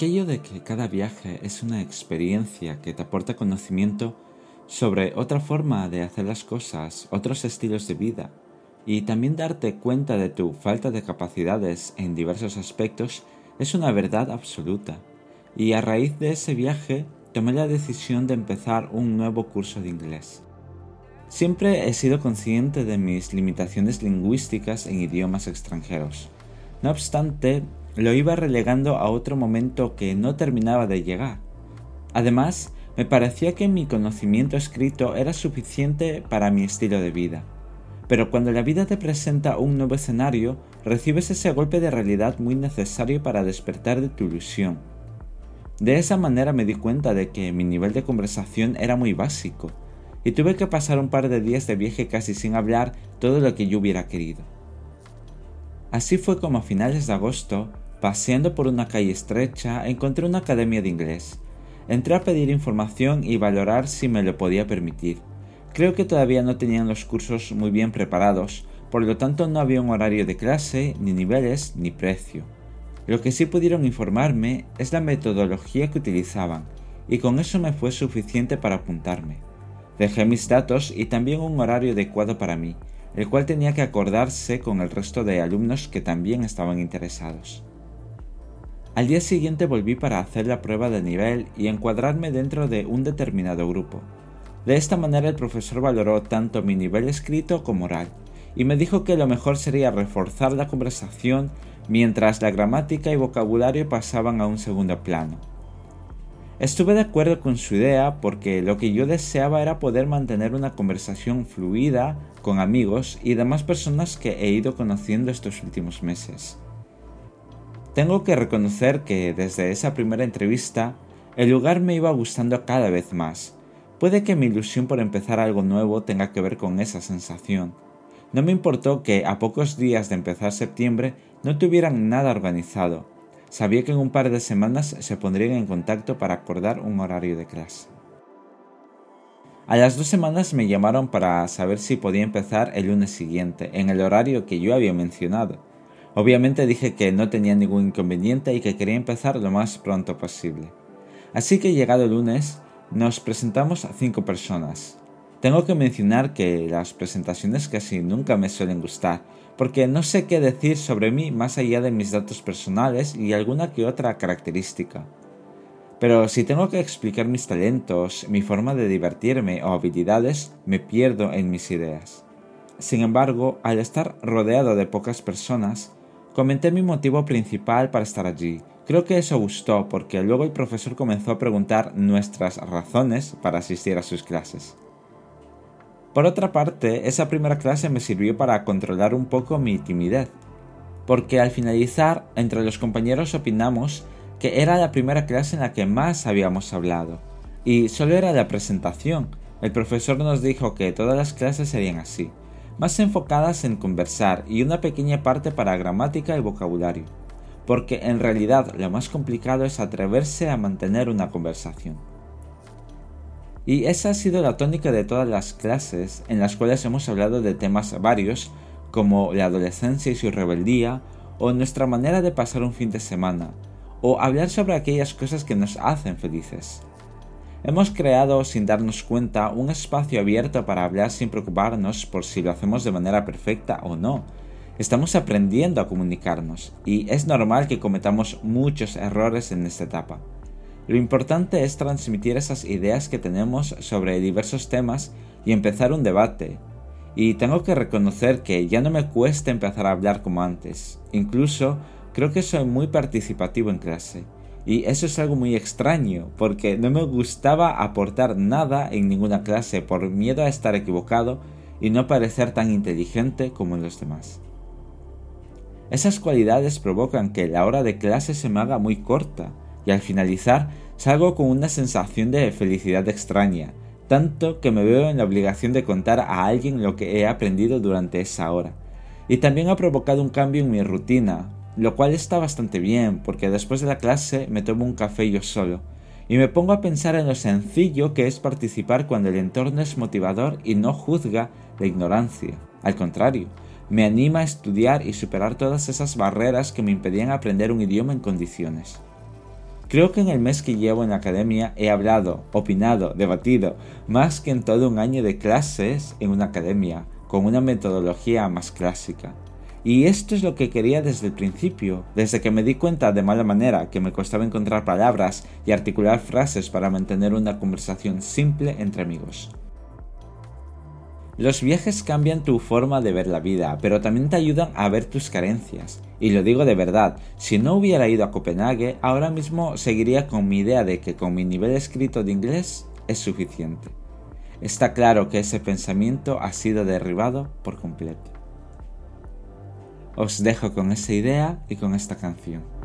Aquello de que cada viaje es una experiencia que te aporta conocimiento sobre otra forma de hacer las cosas, otros estilos de vida, y también darte cuenta de tu falta de capacidades en diversos aspectos es una verdad absoluta. Y a raíz de ese viaje tomé la decisión de empezar un nuevo curso de inglés. Siempre he sido consciente de mis limitaciones lingüísticas en idiomas extranjeros. No obstante, lo iba relegando a otro momento que no terminaba de llegar. Además, me parecía que mi conocimiento escrito era suficiente para mi estilo de vida. Pero cuando la vida te presenta un nuevo escenario, recibes ese golpe de realidad muy necesario para despertar de tu ilusión. De esa manera me di cuenta de que mi nivel de conversación era muy básico, y tuve que pasar un par de días de viaje casi sin hablar todo lo que yo hubiera querido. Así fue como a finales de agosto, paseando por una calle estrecha, encontré una academia de inglés. Entré a pedir información y valorar si me lo podía permitir. Creo que todavía no tenían los cursos muy bien preparados, por lo tanto no había un horario de clase, ni niveles, ni precio. Lo que sí pudieron informarme es la metodología que utilizaban, y con eso me fue suficiente para apuntarme. Dejé mis datos y también un horario adecuado para mí, el cual tenía que acordarse con el resto de alumnos que también estaban interesados. Al día siguiente volví para hacer la prueba de nivel y encuadrarme dentro de un determinado grupo. De esta manera el profesor valoró tanto mi nivel escrito como oral, y me dijo que lo mejor sería reforzar la conversación mientras la gramática y vocabulario pasaban a un segundo plano. Estuve de acuerdo con su idea porque lo que yo deseaba era poder mantener una conversación fluida con amigos y demás personas que he ido conociendo estos últimos meses. Tengo que reconocer que desde esa primera entrevista el lugar me iba gustando cada vez más. Puede que mi ilusión por empezar algo nuevo tenga que ver con esa sensación. No me importó que a pocos días de empezar septiembre no tuvieran nada organizado, Sabía que en un par de semanas se pondrían en contacto para acordar un horario de clase. A las dos semanas me llamaron para saber si podía empezar el lunes siguiente, en el horario que yo había mencionado. Obviamente dije que no tenía ningún inconveniente y que quería empezar lo más pronto posible. Así que llegado el lunes, nos presentamos a cinco personas. Tengo que mencionar que las presentaciones casi nunca me suelen gustar, porque no sé qué decir sobre mí más allá de mis datos personales y alguna que otra característica. Pero si tengo que explicar mis talentos, mi forma de divertirme o habilidades, me pierdo en mis ideas. Sin embargo, al estar rodeado de pocas personas, comenté mi motivo principal para estar allí. Creo que eso gustó porque luego el profesor comenzó a preguntar nuestras razones para asistir a sus clases. Por otra parte, esa primera clase me sirvió para controlar un poco mi timidez, porque al finalizar, entre los compañeros opinamos que era la primera clase en la que más habíamos hablado, y solo era la presentación. El profesor nos dijo que todas las clases serían así, más enfocadas en conversar y una pequeña parte para gramática y vocabulario, porque en realidad lo más complicado es atreverse a mantener una conversación. Y esa ha sido la tónica de todas las clases en las cuales hemos hablado de temas varios como la adolescencia y su rebeldía, o nuestra manera de pasar un fin de semana, o hablar sobre aquellas cosas que nos hacen felices. Hemos creado sin darnos cuenta un espacio abierto para hablar sin preocuparnos por si lo hacemos de manera perfecta o no. Estamos aprendiendo a comunicarnos y es normal que cometamos muchos errores en esta etapa. Lo importante es transmitir esas ideas que tenemos sobre diversos temas y empezar un debate. Y tengo que reconocer que ya no me cuesta empezar a hablar como antes. Incluso creo que soy muy participativo en clase. Y eso es algo muy extraño, porque no me gustaba aportar nada en ninguna clase por miedo a estar equivocado y no parecer tan inteligente como los demás. Esas cualidades provocan que la hora de clase se me haga muy corta y al finalizar salgo con una sensación de felicidad extraña, tanto que me veo en la obligación de contar a alguien lo que he aprendido durante esa hora. Y también ha provocado un cambio en mi rutina, lo cual está bastante bien porque después de la clase me tomo un café yo solo y me pongo a pensar en lo sencillo que es participar cuando el entorno es motivador y no juzga la ignorancia. Al contrario, me anima a estudiar y superar todas esas barreras que me impedían aprender un idioma en condiciones. Creo que en el mes que llevo en la academia he hablado, opinado, debatido, más que en todo un año de clases en una academia, con una metodología más clásica. Y esto es lo que quería desde el principio, desde que me di cuenta de mala manera que me costaba encontrar palabras y articular frases para mantener una conversación simple entre amigos. Los viajes cambian tu forma de ver la vida, pero también te ayudan a ver tus carencias. Y lo digo de verdad, si no hubiera ido a Copenhague, ahora mismo seguiría con mi idea de que con mi nivel escrito de inglés es suficiente. Está claro que ese pensamiento ha sido derribado por completo. Os dejo con esa idea y con esta canción.